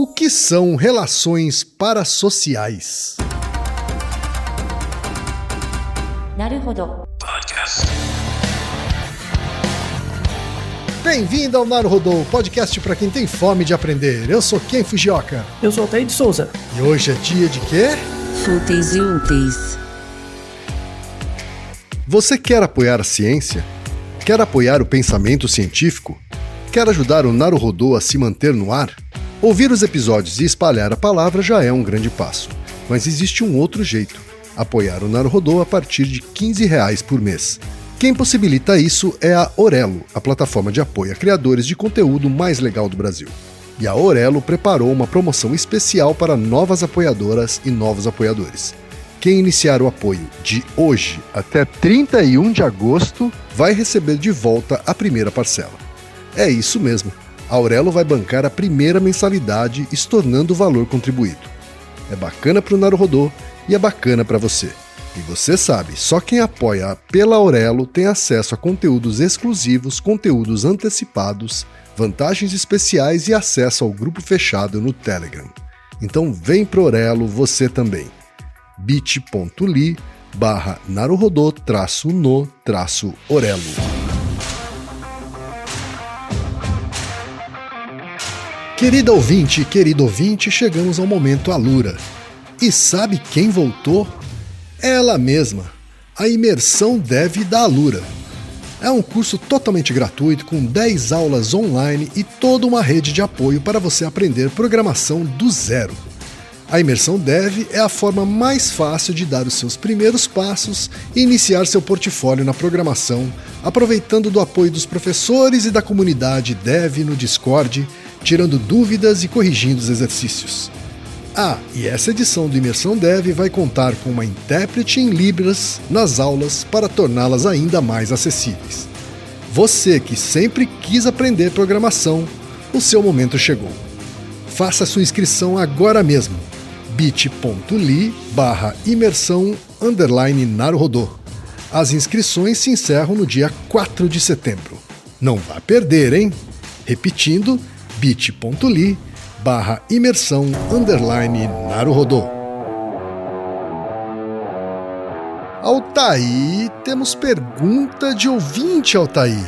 O que são relações parasociais? Bem-vindo ao Naruhodô, podcast para quem tem fome de aprender. Eu sou Ken Fujioka. Eu sou Altair de Souza. E hoje é dia de quê? Fúteis e úteis. Você quer apoiar a ciência? Quer apoiar o pensamento científico? Quer ajudar o Naruhodô a se manter no ar? Ouvir os episódios e espalhar a palavra já é um grande passo. Mas existe um outro jeito: apoiar o Naruhodô a partir de 15 reais por mês. Quem possibilita isso é a Orelo, a plataforma de apoio a criadores de conteúdo mais legal do Brasil. E a Orelo preparou uma promoção especial para novas apoiadoras e novos apoiadores. Quem iniciar o apoio de hoje até 31 de agosto vai receber de volta a primeira parcela. É isso mesmo. Aurelo vai bancar a primeira mensalidade, estornando o valor contribuído. É bacana para o Naruhodô e é bacana para você. E você sabe, só quem apoia pela Aurelo tem acesso a conteúdos exclusivos, conteúdos antecipados, vantagens especiais e acesso ao grupo fechado no Telegram. Então vem pro Aurelo você também. bit.ly barra traço no traço. Querida ouvinte, querido ouvinte, chegamos ao momento Alura. E sabe quem voltou? Ela mesma, a imersão Dev da Alura. É um curso totalmente gratuito com 10 aulas online e toda uma rede de apoio para você aprender programação do zero. A imersão Dev é a forma mais fácil de dar os seus primeiros passos e iniciar seu portfólio na programação, aproveitando do apoio dos professores e da comunidade Dev no Discord, tirando dúvidas e corrigindo os exercícios. Ah, e essa edição do Imersão Dev vai contar com uma intérprete em Libras nas aulas para torná-las ainda mais acessíveis. Você que sempre quis aprender programação, o seu momento chegou. Faça sua inscrição agora mesmo. bit.ly barra imersão underline. As inscrições se encerram no dia 4 de setembro. Não vá perder, hein? Repetindo, bit.ly barra imersão underline naruhodô. Altaí, temos pergunta de ouvinte, Altaí.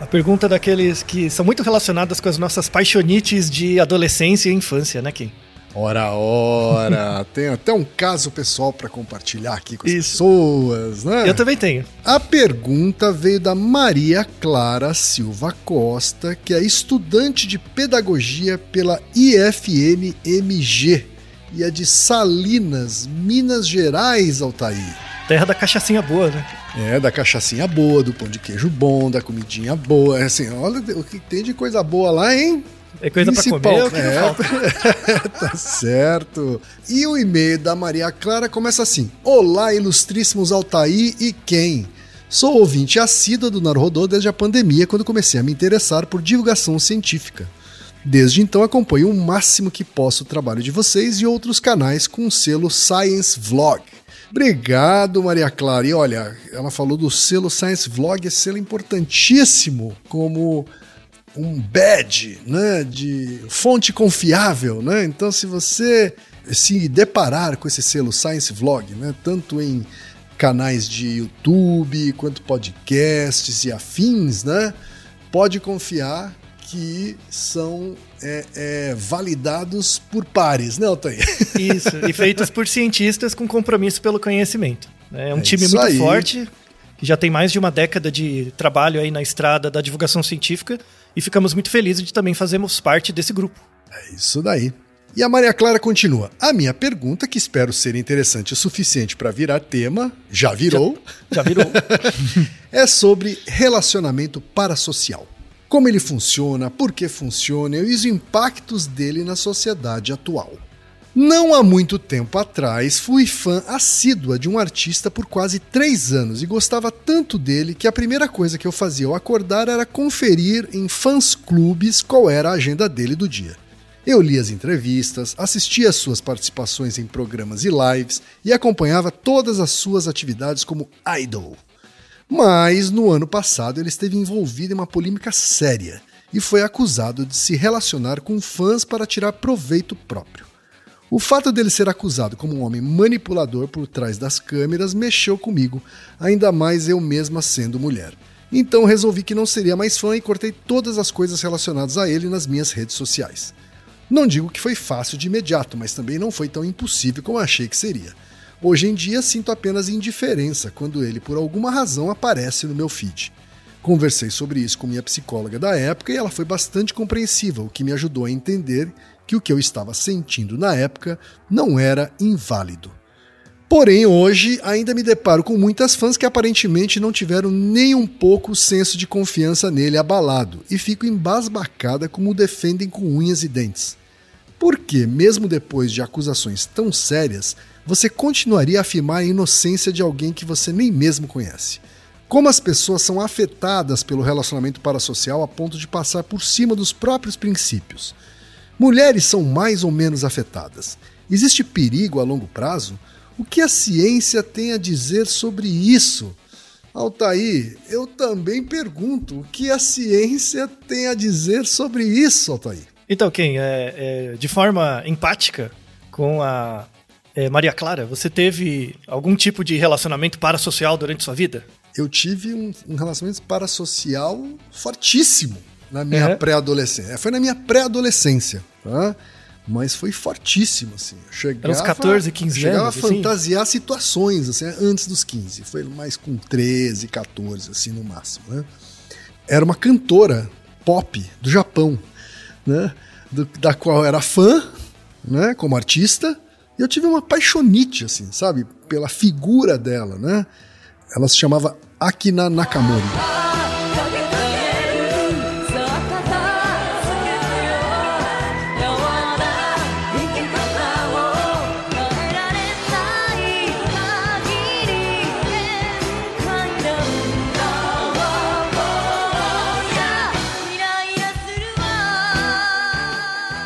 A pergunta daqueles que são muito relacionadas com as nossas paixonites de adolescência e infância, né, Kim? Ora, ora, tem até um caso pessoal para compartilhar aqui com as Isso. pessoas, né? Eu também tenho. A pergunta veio da Maria Clara Silva Costa, que é estudante de pedagogia pela IFMMG e é de Salinas, Minas Gerais, Altair. Terra da cachaçinha boa, né? É, da cachaçinha boa, do pão de queijo bom, da comidinha boa. É assim, olha o que tem de coisa boa lá, hein? É coisa pra Principal- comer, é é, tá certo. E o e-mail da Maria Clara começa assim: Olá, ilustríssimos Altair e quem? Sou ouvinte assídua do Naruhodô desde a pandemia, quando comecei a me interessar por divulgação científica. Desde então acompanho o máximo que posso o trabalho de vocês e outros canais com o selo Science Vlog. Obrigado, Maria Clara. E olha, ela falou do selo Science Vlog, esse selo importantíssimo como um badge, né, de fonte confiável, né? Então, se você se deparar com esse selo Science Vlog, né, tanto em canais de YouTube quanto podcasts e afins, né, pode confiar que são é, é, validados por pares, né, Altair? Isso. E feitos por cientistas com compromisso pelo conhecimento. É um É time muito aí. forte, que já tem mais de uma década de trabalho aí na estrada da divulgação científica, e ficamos muito felizes de também fazermos parte desse grupo. É isso daí. E a Maria Clara continua. A minha pergunta, que espero ser interessante o suficiente para virar tema, já virou, Já virou. é sobre relacionamento parasocial. Como ele funciona, por que funciona e os impactos dele na sociedade atual. Não há muito tempo atrás, fui fã assídua de um artista por quase três anos e gostava tanto dele que a primeira coisa que eu fazia ao acordar era conferir em fãs clubes qual era a agenda dele do dia. Eu lia as entrevistas, assistia às suas participações em programas e lives e acompanhava todas as suas atividades como idol. Mas no ano passado ele esteve envolvido em uma polêmica séria e foi acusado de se relacionar com fãs para tirar proveito próprio. O fato dele ser acusado como um homem manipulador por trás das câmeras mexeu comigo, ainda mais eu mesma sendo mulher. Então resolvi que não seria mais fã e cortei todas as coisas relacionadas a ele nas minhas redes sociais. Não digo que foi fácil de imediato, mas também não foi tão impossível como achei que seria. Hoje em dia sinto apenas indiferença quando ele, por alguma razão, aparece no meu feed. Conversei sobre isso com minha psicóloga da época e ela foi bastante compreensiva, o que me ajudou a entender que o que eu estava sentindo na época não era inválido. Porém, hoje ainda me deparo com muitas fãs que aparentemente não tiveram nem um pouco o senso de confiança nele abalado e fico embasbacada como o defendem com unhas e dentes. Por que, mesmo depois de acusações tão sérias, você continuaria a afirmar a inocência de alguém que você nem mesmo conhece? Como as pessoas são afetadas pelo relacionamento parasocial a ponto de passar por cima dos próprios princípios? Mulheres são mais ou menos afetadas. Existe perigo a longo prazo? O que a ciência tem a dizer sobre isso? Altair, eu também pergunto o que a ciência tem a dizer sobre isso, Altair. Então, Ken, é, é, de forma empática com a é, Maria Clara, você teve algum tipo de relacionamento parasocial durante sua vida? Eu tive um, um relacionamento parasocial fortíssimo na minha uhum. pré-adolescência. Foi na minha pré-adolescência, tá? Mas foi fortíssimo, assim. Eu chegava, Era uns 14, 15 chegava anos? Chegava a fantasiar assim? situações, assim, antes dos 15. Foi mais com 13, 14, assim, no máximo, né? Era uma cantora pop do Japão né? Do, da qual era fã, né? Como artista. E eu tive uma paixonite, assim, sabe? Pela figura dela, né? Ela se chamava Akina Nakamori.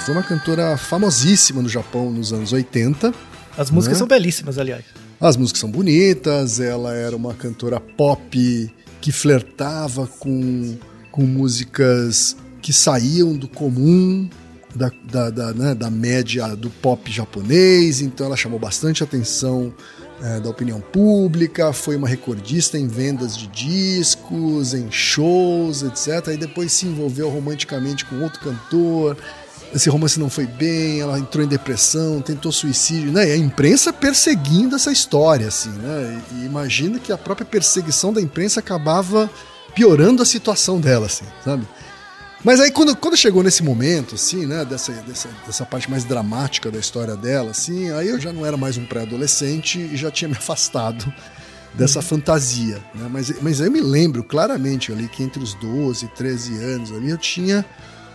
Foi uma cantora famosíssima no Japão nos anos 80. As músicas né? são belíssimas, aliás. As músicas são bonitas, ela era uma cantora pop que flertava com, com músicas que saíam do comum, da, da, da, né, da média do pop japonês, então ela chamou bastante atenção é, da opinião pública, foi uma recordista em vendas de discos, em shows, etc. E depois se envolveu romanticamente com outro cantor esse romance não foi bem, ela entrou em depressão, tentou suicídio, né? E a imprensa perseguindo essa história, assim, né? E, imagina que a própria perseguição da imprensa acabava piorando a situação dela, assim, sabe? Mas aí quando, quando chegou nesse momento, assim, né, dessa, dessa, dessa parte mais dramática da história dela, assim, aí eu já não era mais um pré-adolescente e já tinha me afastado dessa fantasia, né? Mas, mas eu me lembro claramente ali que entre os 12 e 13 anos ali eu tinha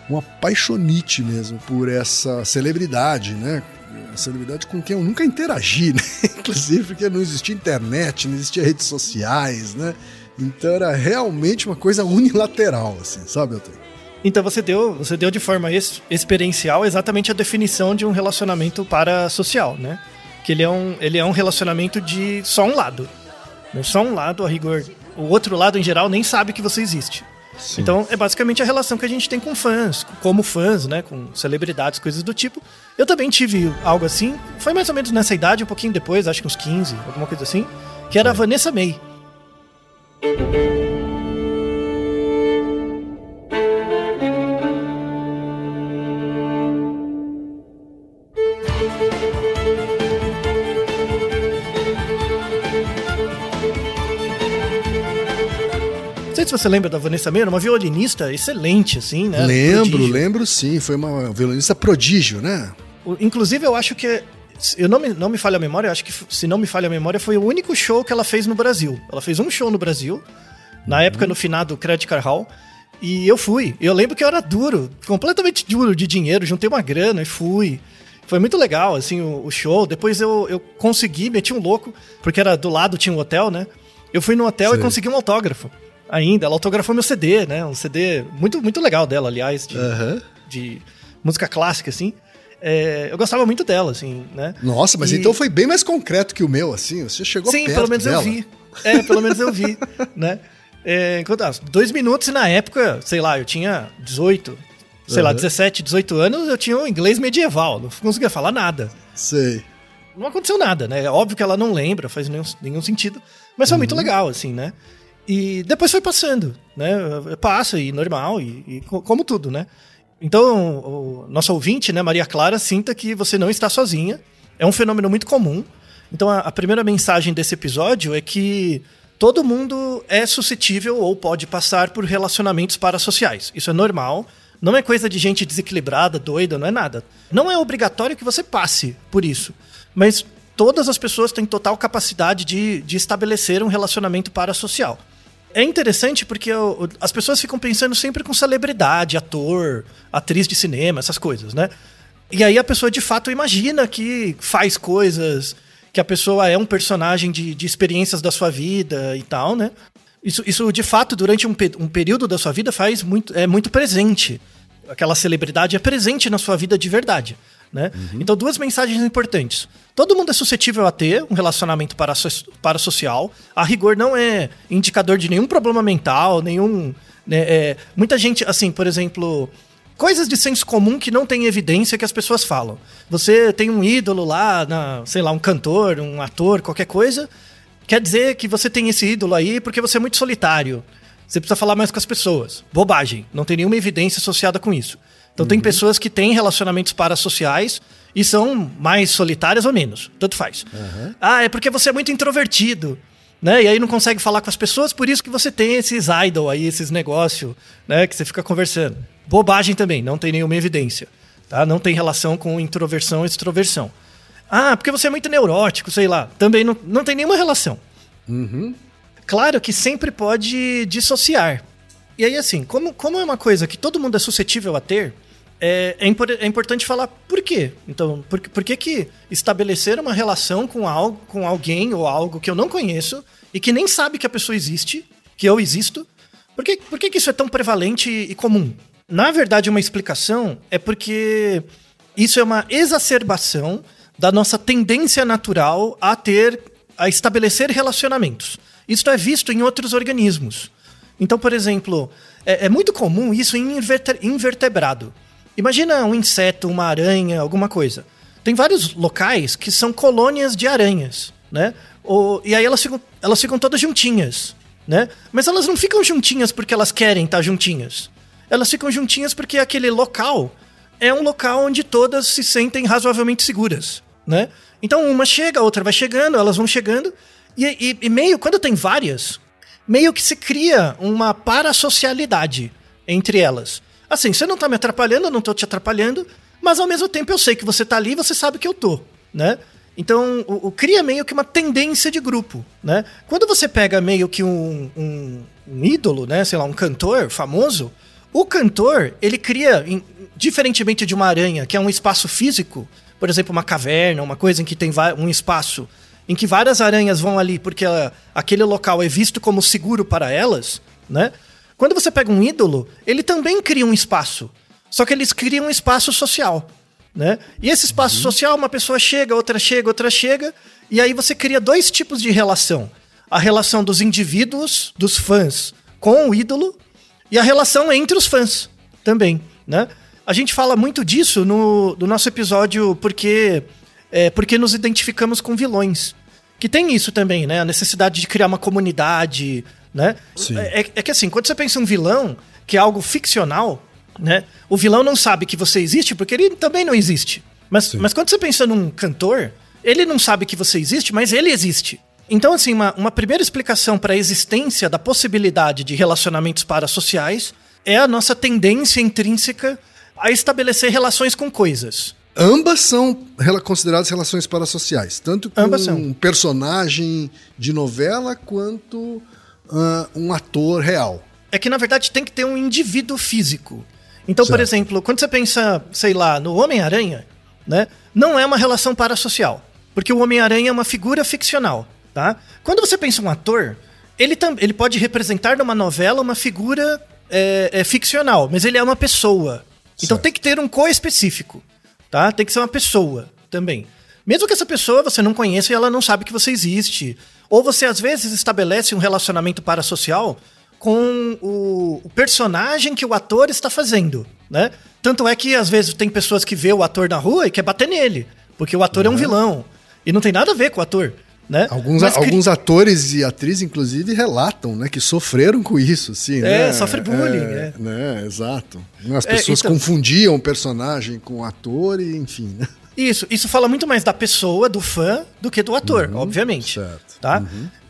uma paixonite mesmo por essa celebridade, né? Uma celebridade com quem eu nunca interagi, né? Inclusive porque não existia internet, não existia redes sociais, né? Então era realmente uma coisa unilateral, assim, sabe, Elton? Então você deu, você deu de forma ex experiencial exatamente a definição de um relacionamento parasocial, né? Que ele é um, ele é um relacionamento de só um lado. Né? Só um lado, a rigor. O outro lado, em geral, nem sabe que você existe. Sim. Então é basicamente a relação que a gente tem com fãs, como fãs, né? Com celebridades, coisas do tipo. Eu também tive algo assim, foi mais ou menos nessa idade, um pouquinho depois, acho que uns 15, alguma coisa assim, que era a Vanessa May. Você lembra da Vanessa Meira, uma violinista excelente, assim, né? Lembro, prodígio. lembro sim. Foi uma violinista prodígio, né? Inclusive, eu acho que. Eu não me, não me falha a memória, acho que, se não me falha a memória, foi o único show que ela fez no Brasil. Ela fez um show no Brasil, na época, uhum. no finado Credit Card Hall. E eu fui. Eu lembro que eu era duro, completamente duro de dinheiro, juntei uma grana e fui. Foi muito legal, assim, o, o, show. Depois eu, eu consegui, meti um louco, porque era do lado tinha um hotel, né? Eu fui no hotel Sim. e consegui um autógrafo ainda. Ela autografou meu CD, né? Um CD muito, muito legal dela, aliás, de, uhum. de música clássica, assim. É, eu gostava muito dela, assim, né? Nossa, mas e... então foi bem mais concreto que o meu, assim. Você chegou Sim, perto pelo menos dela. eu vi. É, pelo menos eu vi, né? É, enquanto- ah, dois minutos e na época, sei lá, eu tinha 18, sei lá, Uhum. 17, 18 anos, eu tinha um inglês medieval, não conseguia falar nada. Sei. Não aconteceu nada, né? É óbvio que ela não lembra, faz nenhum, nenhum sentido. Mas foi muito legal, assim, né? E depois foi passando, né? Passa e normal, e, e co- como tudo, né? Então, o nosso ouvinte, né, Maria Clara, sinta que você não está sozinha. É um fenômeno muito comum. Então, a, a primeira mensagem desse episódio é que todo mundo é suscetível ou pode passar por relacionamentos parasociais. Isso é normal. Não é coisa de gente desequilibrada, doida, não é nada. Não é obrigatório que você passe por isso. Mas todas as pessoas têm total capacidade de, de estabelecer um relacionamento parasocial. É interessante porque o- as pessoas ficam pensando sempre com celebridade, ator, atriz de cinema, essas coisas, né? E aí a pessoa de fato imagina que faz coisas, que a pessoa é um personagem de, de experiências da sua vida e tal, né? Isso, isso de fato, durante um, um período da sua vida, faz muito, é muito presente. Aquela celebridade é presente na sua vida de verdade. Né? Então, duas mensagens importantes. Todo mundo é suscetível a ter um relacionamento parasocial. A rigor não é indicador de nenhum problema mental, nenhum. né, é, muita gente, assim, por exemplo, coisas de senso comum que não tem evidência que as pessoas falam. Você tem um ídolo lá, na, sei lá, um cantor, um ator, qualquer coisa. Quer dizer que você tem esse ídolo aí porque você é muito solitário. Você precisa falar mais com as pessoas. Bobagem. Não tem nenhuma evidência associada com isso. Então tem pessoas que têm relacionamentos parasociais e são mais solitárias ou menos. Tanto faz. Ah, é porque você é muito introvertido. Né? E aí não consegue falar com as pessoas, por isso que você tem esses idol aí, esses negócios, né? Que você fica conversando. Bobagem também, não tem nenhuma evidência. Tá? Não tem relação com introversão e extroversão. Ah, porque você é muito neurótico, sei lá. Também não, não tem nenhuma relação. Claro que sempre pode dissociar. E aí, assim, como, como é uma coisa que todo mundo é suscetível a ter, é, é, impor- é importante falar por quê. Então, por, por que, que estabelecer uma relação com, algo, com alguém ou algo que eu não conheço e que nem sabe que a pessoa existe, que eu existo, por que, por que, que isso é tão prevalente e comum? Na verdade, uma explicação é porque isso é uma exacerbação da nossa tendência natural a ter, a estabelecer relacionamentos. Isso é visto em outros organismos. Então, por exemplo, é, é muito comum isso em inverte- invertebrado. Imagina um inseto, uma aranha, alguma coisa. Tem vários locais que são colônias de aranhas, né? O- e aí elas ficam, elas ficam todas juntinhas, né? Mas elas não ficam juntinhas porque elas querem estar juntinhas. Elas ficam juntinhas porque aquele local é um local onde todas se sentem razoavelmente seguras, né? Então uma chega, a outra vai chegando, elas vão chegando, e, e- e meio, quando tem várias, meio que se cria uma parasocialidade entre elas. Assim, você não tá me atrapalhando, eu não tô te atrapalhando, mas ao mesmo tempo eu sei que você tá ali e você sabe que eu tô, né? Então, o, o cria meio que uma tendência de grupo, né? Quando você pega meio que um, um, um ídolo, né? Sei lá, um cantor famoso, o cantor, ele cria, em- diferentemente de uma aranha, que é um espaço físico, por exemplo, uma caverna, uma coisa em que tem um espaço em que várias aranhas vão ali porque ela- aquele local é visto como seguro para elas, né? Quando você pega um ídolo, ele também cria um espaço. Só que eles criam um espaço social, né? E esse espaço social, uma pessoa chega, outra chega, outra chega, e aí você cria dois tipos de relação. A relação dos indivíduos, dos fãs, com o ídolo, e a relação entre os fãs também, né? A gente fala muito disso no, no nosso episódio porque, é, porque nos identificamos com vilões. Que tem isso também, né? A necessidade de criar uma comunidade, né? É, é que assim, quando você pensa em um vilão, que é algo ficcional, né? O vilão não sabe que você existe porque ele também não existe. Mas, mas quando você pensa num cantor, ele não sabe que você existe, mas ele existe. Então, assim, uma, uma primeira explicação para a existência da possibilidade de relacionamentos parasociais é a nossa tendência intrínseca a estabelecer relações com coisas. Ambas são consideradas relações parasociais, tanto com Ambas são. um personagem de novela quanto ah, um ator real. É que, na verdade, tem que ter um indivíduo físico. Então, por Certo. exemplo, quando você pensa, sei lá, no Homem-Aranha, né? Não é uma relação parasocial. Porque o Homem-Aranha é uma figura ficcional, tá? Quando você pensa um ator, ele, ele pode representar numa novela uma figura é, é, ficcional, mas ele é uma pessoa. Então Certo. tem que ter um co-específico, tá? Tem que ser uma pessoa também. Mesmo que essa pessoa você não conheça e ela não sabe que você existe. Ou você, às vezes, estabelece um relacionamento parasocial com o, o personagem que o ator está fazendo, né? Tanto é que às vezes tem pessoas que vê o ator na rua e quer bater nele, porque o ator é um vilão. E não tem nada a ver com o ator. Né? Alguns, Mas alguns atores e atrizes, inclusive, relatam né, que sofreram com isso. Assim, É, né? sofre bullying, é. Né, exato. As É, pessoas então- confundiam o personagem com o ator e, enfim. Né? Isso, isso fala muito mais da pessoa, do fã, do que do ator, obviamente. Uhum, certo. Uhum. Tá?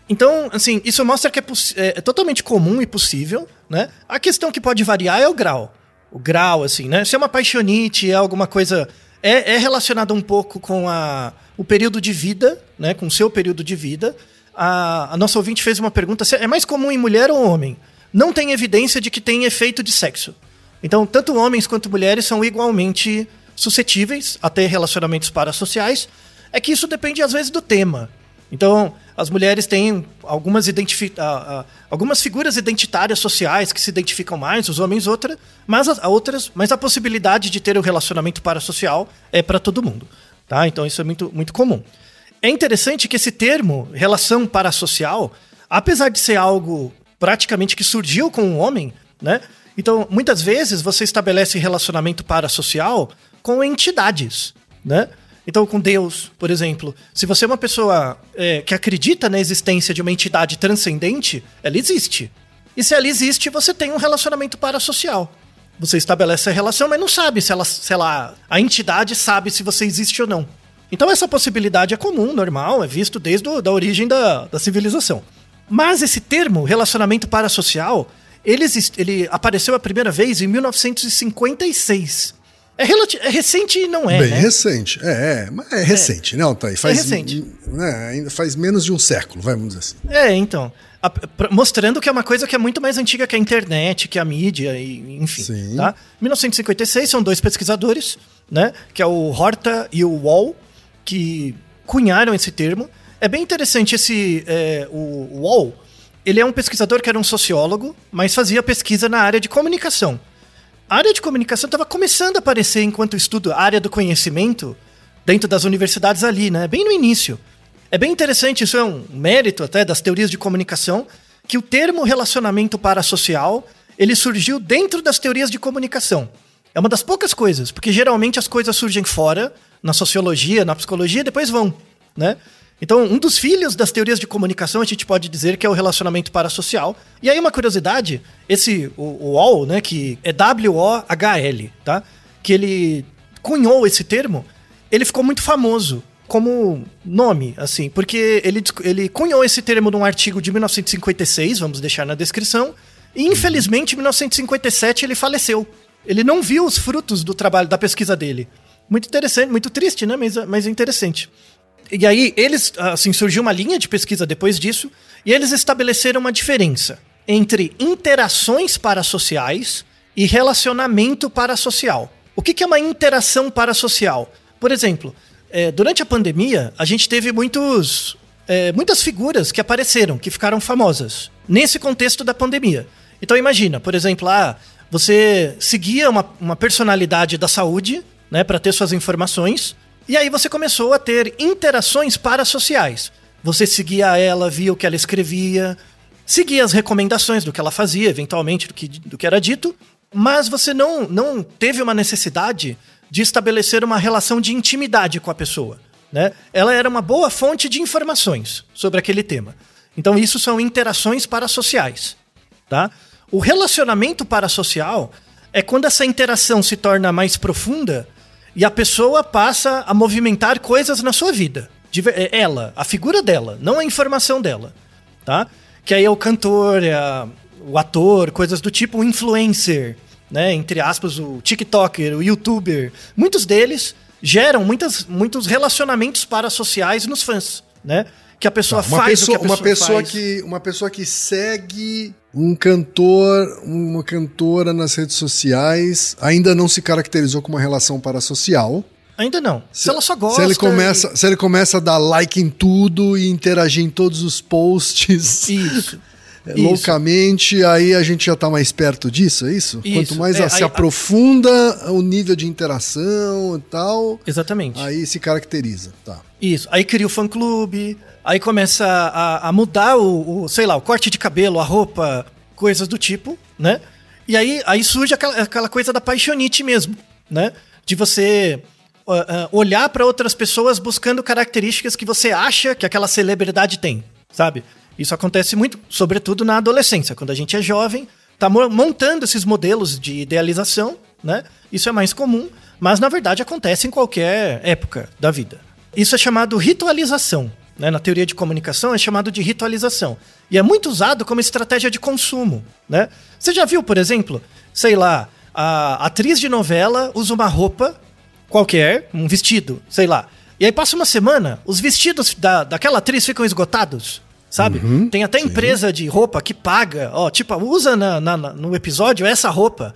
Então, assim, isso mostra que é, é- é totalmente comum e possível, né? A questão que pode variar é o grau. O grau, assim, né? Se é uma paixonite, é alguma coisa. É, é relacionado um pouco com a, o período de vida, né? Com o seu período de vida. A, a nossa ouvinte fez uma pergunta: se é mais comum em mulher ou homem? Não tem evidência de que tem efeito de sexo. Então, tanto homens quanto mulheres são igualmente suscetíveis a ter relacionamentos parasociais. É que isso depende, às vezes, do tema. Então, as mulheres têm algumas, algumas figuras identitárias sociais que se identificam mais, os homens outra, mas a, outras, mas a possibilidade de ter o um relacionamento parasocial é para todo mundo. Tá? Então, isso é muito, muito comum. É interessante que esse termo, relação parasocial, apesar de ser algo praticamente que surgiu com o homem, né? Então, muitas vezes você estabelece relacionamento parasocial com entidades, né? Então, com Deus, por exemplo, se você é uma pessoa é, que acredita na existência de uma entidade transcendente, ela existe. E se ela existe, você tem um relacionamento parasocial. Você estabelece a relação, mas não sabe se ela, se ela, a entidade sabe se você existe ou não. Então essa possibilidade é comum, normal, é visto desde a origem da, da civilização. Mas esse termo, relacionamento parasocial, ele, ele apareceu a primeira vez em 1956. É, relati- é recente e não é, Bem né? recente. É, é, mas é recente, né, Altair? Faz, recente. Né, ainda faz menos de um século, vamos dizer assim. É, então. A- pra- mostrando que é uma coisa que é muito mais antiga que a internet, que a mídia, e, enfim. Sim. Tá? 1956 são dois pesquisadores, né? Que é o Horta e o Wall, que cunharam esse termo. É bem interessante esse. é, o Wall, ele é um pesquisador que era um sociólogo, mas fazia pesquisa na área de comunicação. A área de comunicação estava começando a aparecer enquanto estudo a área do conhecimento dentro das universidades ali, né? Bem no início. É bem interessante, isso é um mérito até das teorias de comunicação, que o termo relacionamento parasocial, ele surgiu dentro das teorias de comunicação. É uma das poucas coisas, porque geralmente as coisas surgem fora, na sociologia, na psicologia, depois vão, né? Então, um dos filhos das teorias de comunicação, a gente pode dizer que é o relacionamento parasocial. E aí, uma curiosidade, esse, o, o WOL, né, que é W-O-H-L, tá? Que ele cunhou esse termo, ele ficou muito famoso como nome, assim, porque ele, ele cunhou esse termo num artigo de 1956, vamos deixar na descrição, e infelizmente em 1957 ele faleceu. Ele não viu os frutos do trabalho, da pesquisa dele. Muito interessante, muito triste, né? Mas, mas é interessante. E aí, eles, assim, surgiu uma linha de pesquisa depois disso, e eles estabeleceram uma diferença entre interações parasociais e relacionamento parasocial. O que que é uma interação parasocial? Por exemplo, eh, durante a pandemia, a gente teve muitos, eh, muitas figuras que apareceram, que ficaram famosas, nesse contexto da pandemia. Então imagina, por exemplo, ah, você seguia uma, uma personalidade da saúde, né, para ter suas informações, e aí você começou a ter interações parasociais. Você seguia ela, via o que ela escrevia, seguia as recomendações do que ela fazia, eventualmente do que, do que era dito, mas você não, não teve uma necessidade de estabelecer uma relação de intimidade com a pessoa. Né? Ela era uma boa fonte de informações sobre aquele tema. Então, isso são interações parasociais. Tá? O relacionamento parasocial é quando essa interação se torna mais profunda e a pessoa passa a movimentar coisas na sua vida. É Ela, a figura dela, não a informação dela. Tá? Que aí é o cantor, é a- o ator, coisas do tipo, o influencer, né? Entre aspas, o TikToker, o YouTuber. Muitos deles geram muitas, muitos relacionamentos parasociais nos fãs, né? Que a pessoa Uma faz pessoa, o que a uma pessoa pessoa faz. que uma pessoa que segue um cantor, uma cantora nas redes sociais, ainda não se caracterizou com uma relação parasocial. Ainda não. Se, ela só gosta. Se ele começa, se ele começa a dar like em tudo e interagir em todos os posts Isso. É, Isso. loucamente, aí a gente já tá mais perto disso, é isso? Isso. Quanto mais É, a- se aí- aprofunda o nível de interação e tal, Exatamente. aí se caracteriza, tá. Isso. Aí cria o fã-clube, aí começa a, a mudar o, o, sei lá, o corte de cabelo, a roupa, coisas do tipo, né? E aí, aí surge aquela, aquela coisa da paixonite mesmo, né? De você olhar para outras pessoas buscando características que você acha que aquela celebridade tem, sabe? Isso acontece muito, sobretudo na adolescência, quando a gente é jovem, tá montando esses modelos de idealização, né? Isso é mais comum, mas na verdade acontece em qualquer época da vida. Isso é chamado ritualização. Né? Na teoria de comunicação é chamado de ritualização. E é muito usado como estratégia de consumo. Né? Você já viu, por exemplo, sei lá, a atriz de novela usa uma roupa qualquer, um vestido, sei lá. E aí passa uma semana, os vestidos da, daquela atriz ficam esgotados sabe? Uhum, Tem até sim. empresa de roupa que paga, ó, tipo, usa na, na, no episódio essa roupa,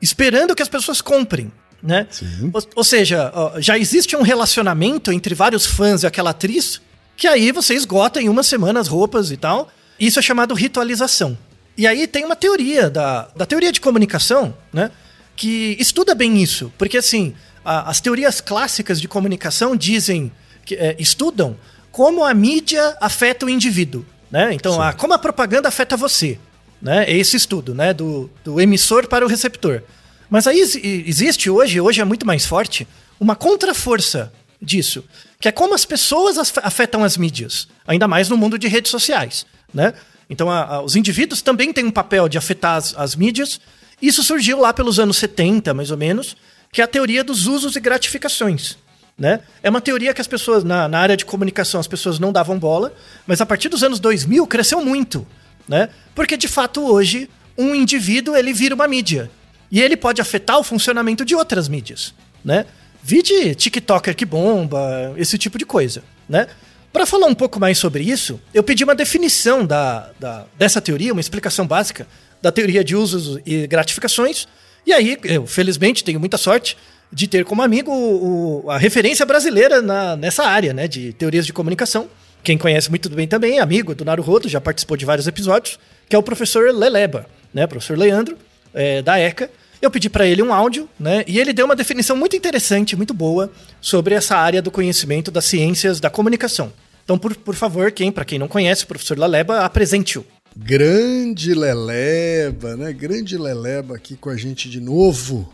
esperando que as pessoas comprem. Né? Ou, ou, seja, ó, já existe um relacionamento entre vários fãs e aquela atriz que aí você esgota em uma semana as roupas e tal. Isso é chamado ritualização. E aí tem uma teoria da, da teoria de comunicação, né? Que estuda bem isso. Porque assim, a, as teorias clássicas de comunicação dizem, que, é, estudam como a mídia afeta o indivíduo. Né? Então, a, como a propaganda afeta você. Né? É esse estudo, né? Do, do emissor para o receptor. Mas aí existe hoje, hoje é muito mais forte, uma contraforça disso, que é como as pessoas afetam as mídias, ainda mais no mundo de redes sociais, né? Então, a, a, os indivíduos também têm um papel de afetar as, as mídias. Isso surgiu lá pelos anos 70, mais ou menos, que é a teoria dos usos e gratificações. Né? É uma teoria que as pessoas, na, na, área de comunicação, as pessoas não davam bola, mas a partir dos anos 2000 cresceu muito. Né? Porque, de fato, hoje, um indivíduo ele vira uma mídia. E ele pode afetar o funcionamento de outras mídias. Né? Vide TikToker que bomba, esse tipo de coisa, né? Para falar um pouco mais sobre isso, eu pedi uma definição da, da, dessa teoria, uma explicação básica da teoria de usos e gratificações. E aí, eu felizmente tenho muita sorte de ter como amigo o, a referência brasileira na, nessa área, né, de teorias de comunicação. Quem conhece muito bem também, amigo do Naruhodo, já participou de vários episódios, que é o professor Leleba, né, professor Leandro, é, da ECA. Eu pedi para ele um áudio, né? E ele deu uma definição muito interessante, muito boa, sobre essa área do conhecimento das ciências da comunicação. Então, por, por favor, quem, para quem não conhece, o professor Leleba, apresente-o. Grande Leleba, né? Grande Leleba aqui com a gente de novo.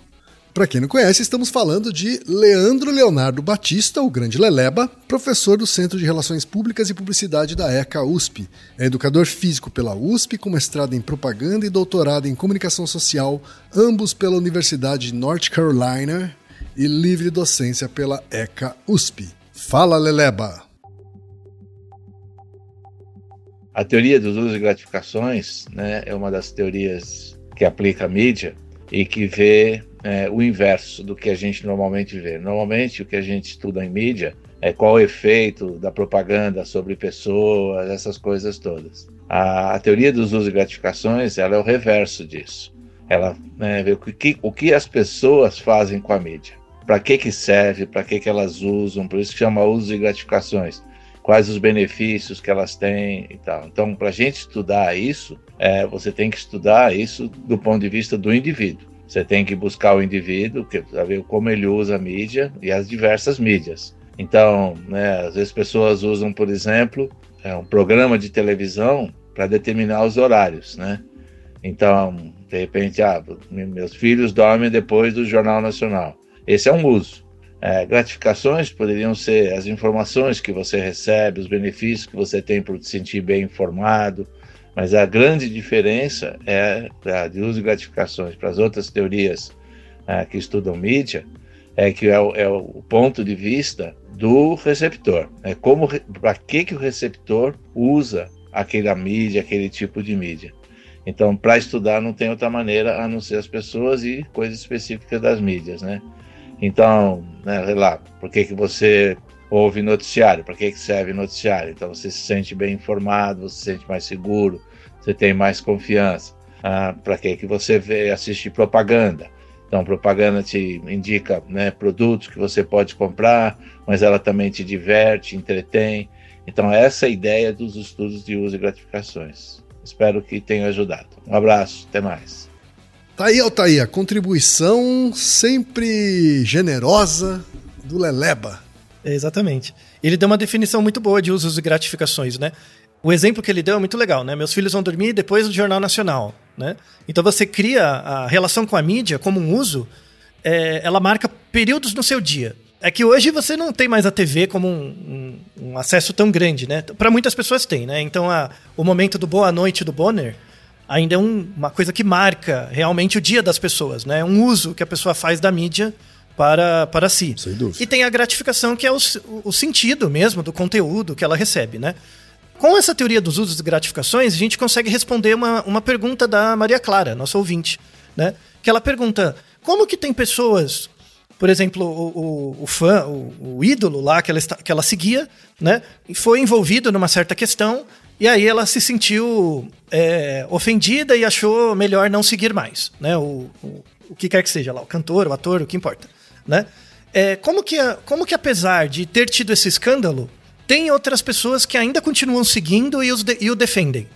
Para quem não conhece, estamos falando de Leandro Leonardo Batista, o grande Leleba, professor do Centro de Relações Públicas e Publicidade da ECA USP. É educador físico pela USP, com mestrado em propaganda e doutorado em comunicação social, ambos pela Universidade de North Carolina e livre docência pela ECA USP. Fala, Leleba! A teoria dos usos e gratificações né, é uma das teorias que aplica a mídia e que vê é, o inverso do que a gente normalmente vê. Normalmente, o que a gente estuda em mídia é qual o efeito da propaganda sobre pessoas, essas coisas todas. A, a teoria dos usos e gratificações ela é o reverso disso. Ela né, vê o que, o que as pessoas fazem com a mídia. Para que, que serve, para que, que elas usam, por isso que chama usos e gratificações. Quais os benefícios que elas têm e tal. Então, para a gente estudar isso, é, você tem que estudar isso do ponto de vista do indivíduo. Você tem que buscar o indivíduo, para ver como ele usa a mídia e as diversas mídias. Então, né, às vezes pessoas usam, por exemplo, é, um programa de televisão para determinar os horários, né? Então, de repente, ah, meus filhos dormem depois do Jornal Nacional. Esse é um uso. É, gratificações poderiam ser as informações que você recebe, os benefícios que você tem por se sentir bem informado, mas a grande diferença é de uso e gratificações para as outras teorias é, que estudam mídia, é que é o, é o, ponto de vista do receptor. É como para que que o receptor usa aquela mídia, aquele tipo de mídia. Então, para estudar não tem outra maneira a não ser as pessoas e coisas específicas das mídias, né? Então, né, lá, por que que você ouve noticiário? Para que que serve noticiário? Então, você se sente bem informado, você se sente mais seguro, você tem mais confiança. Ah, para que que você vê, assiste propaganda? Então, propaganda te indica né, produtos que você pode comprar, mas ela também te diverte, entretém. Então, essa é a ideia dos estudos de uso e gratificações. Espero que tenha ajudado. Um abraço, até mais. Tá aí, Altair, a contribuição sempre generosa do Leleba. É, exatamente. Ele deu uma definição muito boa de usos e gratificações, né? O exemplo que ele deu é muito legal, né? Meus filhos vão dormir depois do Jornal Nacional, né? Então você cria a relação com a mídia como um uso, é, ela marca períodos no seu dia. É que hoje você não tem mais a TV como um, um, um acesso tão grande, né? Para muitas pessoas tem, né? Então a, o momento do Boa Noite do Bonner ainda é um, uma coisa que marca realmente o dia das pessoas, né? É um uso que a pessoa faz da mídia para, para si. E tem a gratificação, que é o, o sentido mesmo do conteúdo que ela recebe, né? Com essa teoria dos usos e gratificações, a gente consegue responder uma, uma pergunta da Maria Clara, nossa ouvinte, né? Que ela pergunta: como que tem pessoas por exemplo, o, o, o fã, o, o, ídolo lá que ela, que ela seguia, né, foi envolvido numa certa questão e aí ela se sentiu é, ofendida e achou melhor não seguir mais, né, o, o, o, que quer que seja lá, o cantor, o ator, o que importa, né. É, como, que, como que apesar de ter tido esse escândalo, tem outras pessoas que ainda continuam seguindo e, de, e o defendem?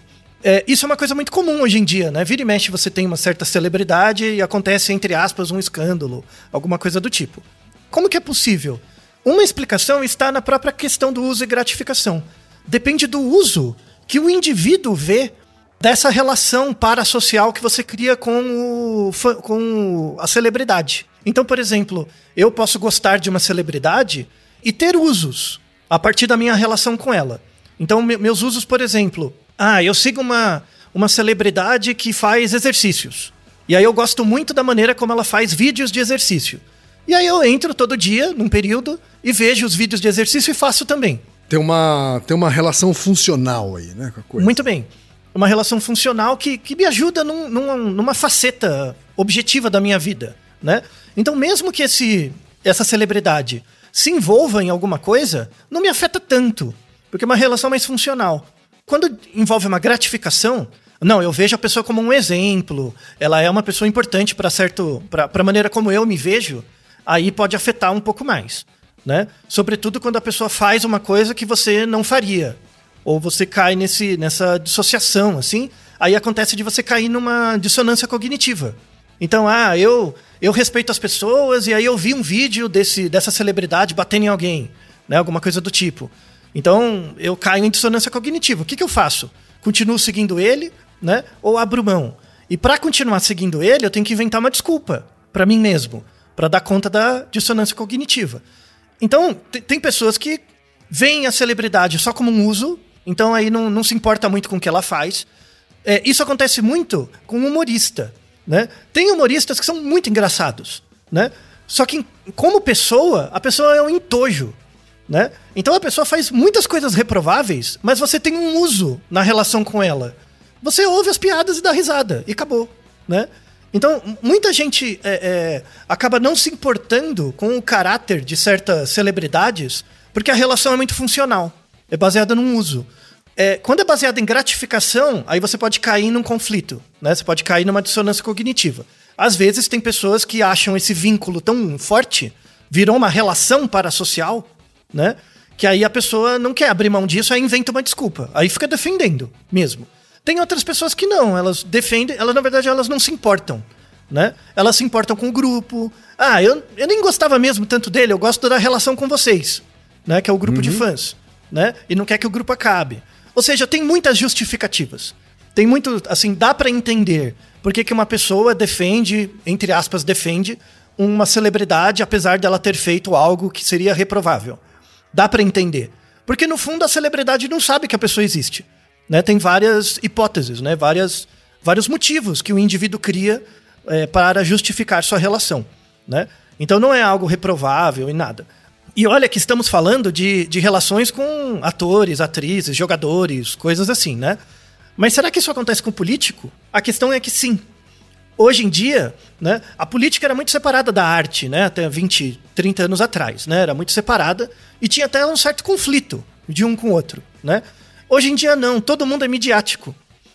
É, isso é uma coisa muito comum hoje em dia, né? Vira e mexe você tem uma certa celebridade e acontece, entre aspas, um escândalo, alguma coisa do tipo. Como que é possível? Uma explicação está na própria questão do uso e gratificação. Depende do uso que o indivíduo vê dessa relação parasocial que você cria com, o, com a celebridade. Então, por exemplo, eu posso gostar de uma celebridade e ter usos a partir da minha relação com ela. Então, meus usos, por exemplo, ah, eu sigo uma, uma celebridade que faz exercícios. E aí eu gosto muito da maneira como ela faz vídeos de exercício. E aí eu entro todo dia, num período, e vejo os vídeos de exercício e faço também. Tem uma, tem uma relação funcional aí, né? Com a coisa. Muito bem. Uma relação funcional que, que me ajuda num, numa, numa faceta objetiva da minha vida, né? Então, mesmo que esse, essa celebridade se envolva em alguma coisa, não me afeta tanto, porque é uma relação mais funcional. Quando envolve uma gratificação, não, eu vejo a pessoa como um exemplo, ela é uma pessoa importante para certo, para a maneira como eu me vejo, aí pode afetar um pouco mais, né? Sobretudo quando a pessoa faz uma coisa que você não faria, ou você cai nesse, nessa dissociação, assim, aí acontece de você cair numa dissonância cognitiva. Então, ah, eu eu respeito as pessoas e aí eu vi um vídeo desse, dessa celebridade batendo em alguém, né? Alguma coisa do tipo. Então, eu caio em dissonância cognitiva. O que, que eu faço? Continuo seguindo ele, né? Ou abro mão? E para continuar seguindo ele, eu tenho que inventar uma desculpa para mim mesmo, para dar conta da dissonância cognitiva. Então, tem pessoas que veem a celebridade só como um uso, então aí não, não se importa muito com o que ela faz. É, isso acontece muito com um humorista, né? Tem humoristas que são muito engraçados, né? Só que como pessoa, a pessoa é um entojo né? Então a pessoa faz muitas coisas reprováveis, mas você tem um uso na relação com ela. Você ouve as piadas e dá risada, e acabou, né? Então, muita gente é, é, acaba não se importando com o caráter de certas celebridades, porque a relação é muito funcional, é baseada num uso. É, quando é baseada em gratificação, aí você pode cair num conflito, né? Você pode cair numa dissonância cognitiva. Às vezes tem pessoas que acham esse vínculo tão forte, virou uma relação parasocial, né? Que aí a pessoa não quer abrir mão disso, aí inventa uma desculpa. Aí fica defendendo mesmo. Tem outras pessoas que não, elas defendem, elas na verdade elas não se importam, né? Elas se importam com o grupo. Ah, eu, eu nem gostava mesmo tanto dele, eu gosto da relação com vocês, né? Que é o grupo uhum. de fãs, né? E não quer que o grupo acabe. Ou seja, tem muitas justificativas. Tem muito, assim, dá para entender por que, que uma pessoa defende, entre aspas, defende uma celebridade apesar dela ter feito algo que seria reprovável. Dá para entender. Porque no fundo a celebridade não sabe que a pessoa existe. Né? Tem várias hipóteses, né? várias, vários motivos que o indivíduo cria é, para justificar sua relação. Né? Então não é algo reprovável e nada. E olha que estamos falando de, de relações com atores, atrizes, jogadores, coisas assim, né? Mas será que isso acontece com político? A questão é que sim. Hoje em dia, né, a política era muito separada da arte, né, até 20, 30 anos atrás, né, era muito separada e tinha até um certo conflito de um com o outro, né? Hoje em dia não, todo mundo é midiático,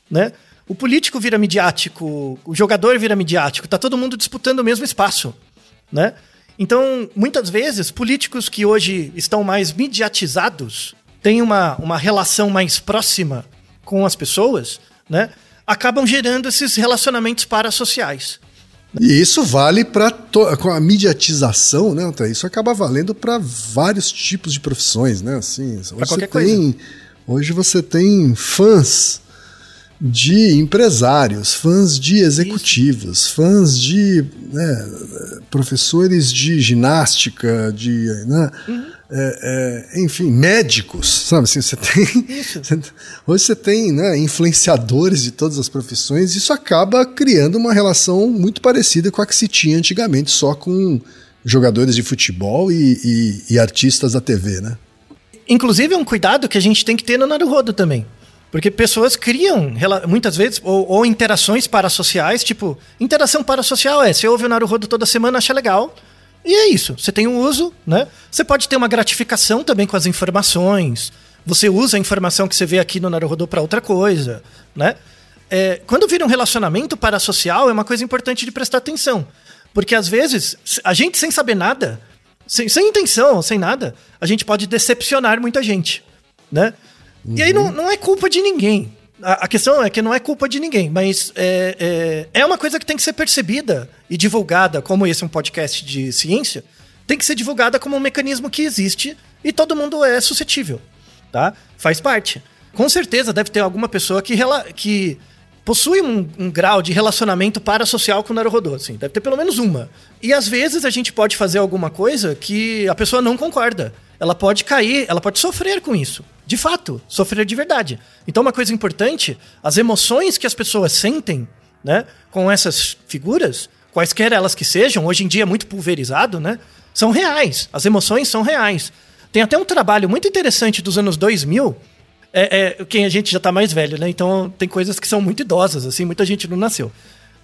né? O político vira midiático, o jogador vira midiático, tá todo mundo disputando o mesmo espaço, né? Então, muitas vezes, políticos que hoje estão mais mediatizados têm uma, uma relação mais próxima com as pessoas, né? acabam gerando esses relacionamentos parasociais. E isso vale para com a mediatização, né? Isso acaba valendo para vários tipos de profissões, né? Assim, pra qualquer tem, coisa. Hoje você tem fãs de empresários, fãs de executivos, Isso. fãs de né, professores de ginástica, de né, uhum. é, é, enfim, médicos, sabe assim, você tem hoje você tem né, influenciadores de todas as profissões, isso acaba criando uma relação muito parecida com a que se tinha antigamente só com jogadores de futebol e, e, e artistas da TV, né? Inclusive é um cuidado que a gente tem que ter no Naruhodo também. Porque pessoas criam, muitas vezes, ou, ou interações parasociais, tipo, interação parasocial é, você ouve o Naruhodo toda semana, acha legal, e é isso. Você tem um uso, né? Você pode ter uma gratificação também com as informações. Você usa a informação que você vê aqui no Naruhodo para outra coisa, né? É, quando vira um relacionamento parasocial, é uma coisa importante de prestar atenção. Porque às vezes, a gente sem saber nada, sem, sem intenção, sem nada, a gente pode decepcionar muita gente, né? Uhum. E aí não, não é culpa de ninguém. A, a, questão é que não é culpa de ninguém, mas é, é, é uma coisa que tem que ser percebida e divulgada, como esse é um podcast de ciência, tem que ser divulgada como um mecanismo que existe e todo mundo é suscetível, tá? Faz parte. Com certeza deve ter alguma pessoa que, que possui um, um, grau de relacionamento parasocial com o Naruhodô, assim. Deve ter pelo menos uma. E às vezes a gente pode fazer alguma coisa que a pessoa não concorda. Ela pode cair, ela pode sofrer com isso de fato, sofrer de verdade. Então, uma coisa importante, as emoções que as pessoas sentem, né, com essas figuras, quaisquer elas que sejam, hoje em dia é muito pulverizado, né, são reais. As emoções são reais. Tem até um trabalho muito interessante dos anos 2000, é, é, quem a gente já está mais velho, né? Então tem coisas que são muito idosas, assim, muita gente não nasceu.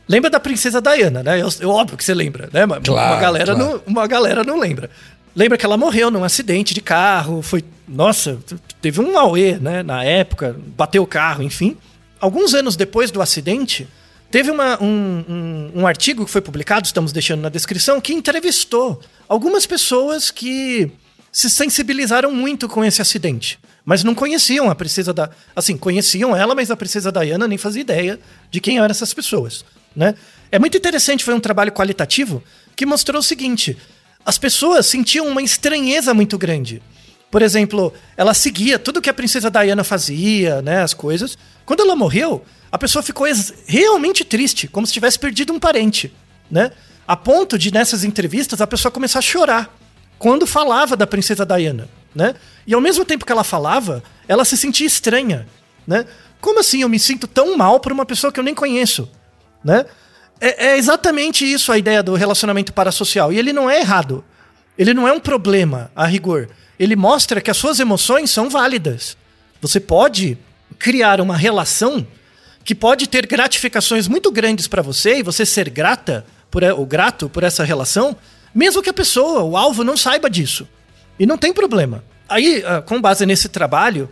Lembra da princesa Diana, né? Eu, eu óbvio que você lembra, né? Claro, uma, galera claro. não, uma galera não lembra. Lembra que ela morreu num acidente de carro, foi. Nossa, teve um auê, né? Na época, bateu o carro, enfim. Alguns anos depois do acidente, teve uma, um, um, um, artigo que foi publicado, estamos deixando na descrição, que entrevistou algumas pessoas que se sensibilizaram muito com esse acidente. Mas não conheciam a princesa da. Assim, conheciam ela, mas a princesa Diana nem fazia ideia de quem eram essas pessoas. Né? É muito interessante, foi um trabalho qualitativo que mostrou o seguinte: as pessoas sentiam uma estranheza muito grande. Por exemplo, ela seguia tudo que a princesa Diana fazia, né, as coisas. Quando ela morreu, a pessoa ficou realmente triste, como se tivesse perdido um parente, né? A ponto de nessas entrevistas a pessoa começar a chorar quando falava da princesa Diana, né? E ao mesmo tempo que ela falava, ela se sentia estranha, né? Como assim eu me sinto tão mal por uma pessoa que eu nem conheço, né? É, é exatamente isso a ideia do relacionamento parasocial. E ele não é errado. Ele não é um problema, a rigor. Ele mostra que as suas emoções são válidas. Você pode criar uma relação que pode ter gratificações muito grandes para você e você ser grata por, ou grato por essa relação, mesmo que a pessoa, o alvo, não saiba disso. E não tem problema. Aí, ah, com base nesse trabalho,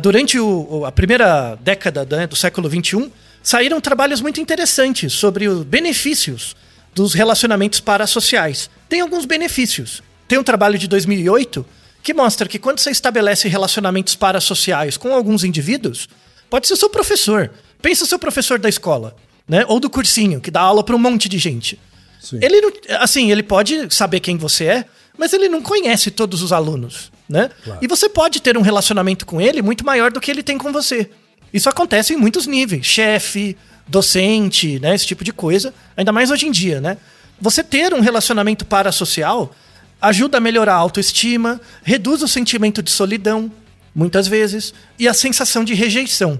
durante a primeira década né, do século XXI, saíram trabalhos muito interessantes sobre os benefícios dos relacionamentos parasociais. Tem alguns benefícios. Tem um trabalho de 2008 que mostra que quando você estabelece relacionamentos parasociais com alguns indivíduos, pode ser seu professor. Pensa seu professor da escola, né? Ou do cursinho, que dá aula para um monte de gente. Sim. Ele não, assim, ele pode saber quem você é, mas ele não conhece todos os alunos, né? Claro. E você pode ter um relacionamento com ele muito maior do que ele tem com você. Isso acontece em muitos níveis, chefe, docente, né, esse tipo de coisa, ainda mais hoje em dia, né? Você ter um relacionamento parasocial ajuda a melhorar a autoestima, reduz o sentimento de solidão, muitas vezes, e a sensação de rejeição,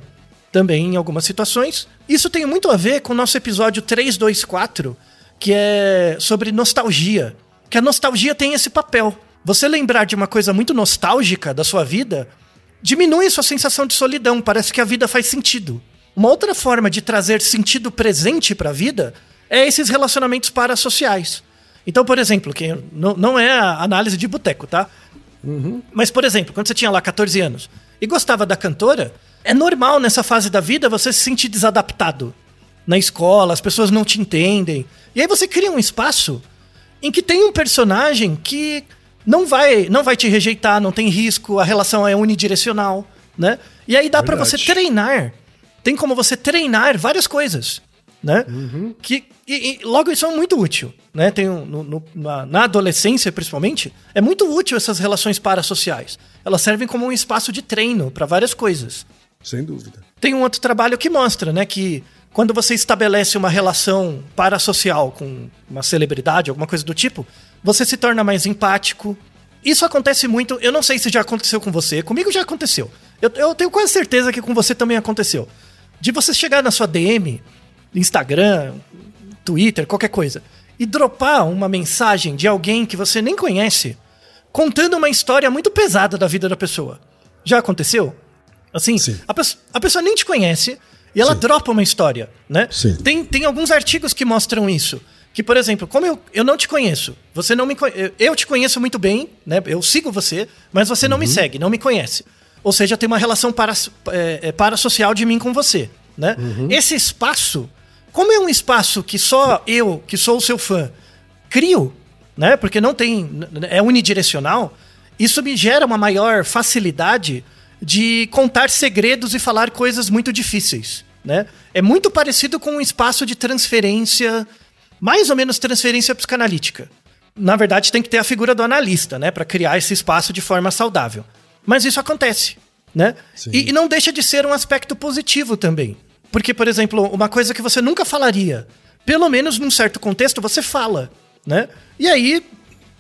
também em algumas situações. Isso tem muito a ver com o nosso episódio 324, que é sobre nostalgia. Que a nostalgia tem esse papel. Você lembrar de uma coisa muito nostálgica da sua vida diminui sua sensação de solidão, parece que a vida faz sentido. Uma outra forma de trazer sentido presente para a vida é esses relacionamentos parasociais. Então, por exemplo, que não, não é a análise de boteco, tá? Uhum. Mas, por exemplo, quando você tinha lá 14 anos e gostava da cantora, é normal nessa fase da vida você se sentir desadaptado. Na escola, as pessoas não te entendem. E aí você cria um espaço em que tem um personagem que não vai, não vai te rejeitar, não tem risco, a relação é unidirecional, né? E aí dá para você treinar. Tem como você treinar várias coisas, né? Que, e, e logo isso é muito útil, né? Tem um- no- no- na, na adolescência, principalmente, é muito útil essas relações parasociais. Elas servem como um espaço de treino para várias coisas. Sem dúvida. Tem um outro trabalho que mostra, né, que quando você estabelece uma relação parasocial com uma celebridade, alguma coisa do tipo, você se torna mais empático. Isso acontece muito, eu não sei se já aconteceu com você, comigo já aconteceu. Eu, eu tenho quase certeza que com você também aconteceu. De você chegar na sua DM, Instagram, Twitter, qualquer coisa, e dropar uma mensagem de alguém que você nem conhece, contando uma história muito pesada da vida da pessoa. Já aconteceu? Assim, Sim. a, pesso- a pessoa nem te conhece e ela Sim. dropa uma história, né? Sim. Tem, tem alguns artigos que mostram isso. Que, por exemplo, como eu, eu não te conheço, você não me conhe- eu- te conheço muito bem, né? Eu sigo você, mas você Uhum. não me segue, não me conhece. Ou seja, tem uma relação para, é, é, parasocial de mim com você, né? Uhum. Esse espaço, como é um espaço que só eu, que sou o seu fã, crio, né? Porque não tem. É unidirecional, isso me gera uma maior facilidade de contar segredos e falar coisas muito difíceis. Né? É muito parecido com um espaço de transferência, mais ou menos transferência psicanalítica. Na verdade, tem que ter a figura do analista, né, para criar esse espaço de forma saudável. Mas isso acontece, né? E, e não deixa de ser um aspecto positivo também. Porque, por exemplo, uma coisa que você nunca falaria, pelo menos num certo contexto, você fala, né? E aí,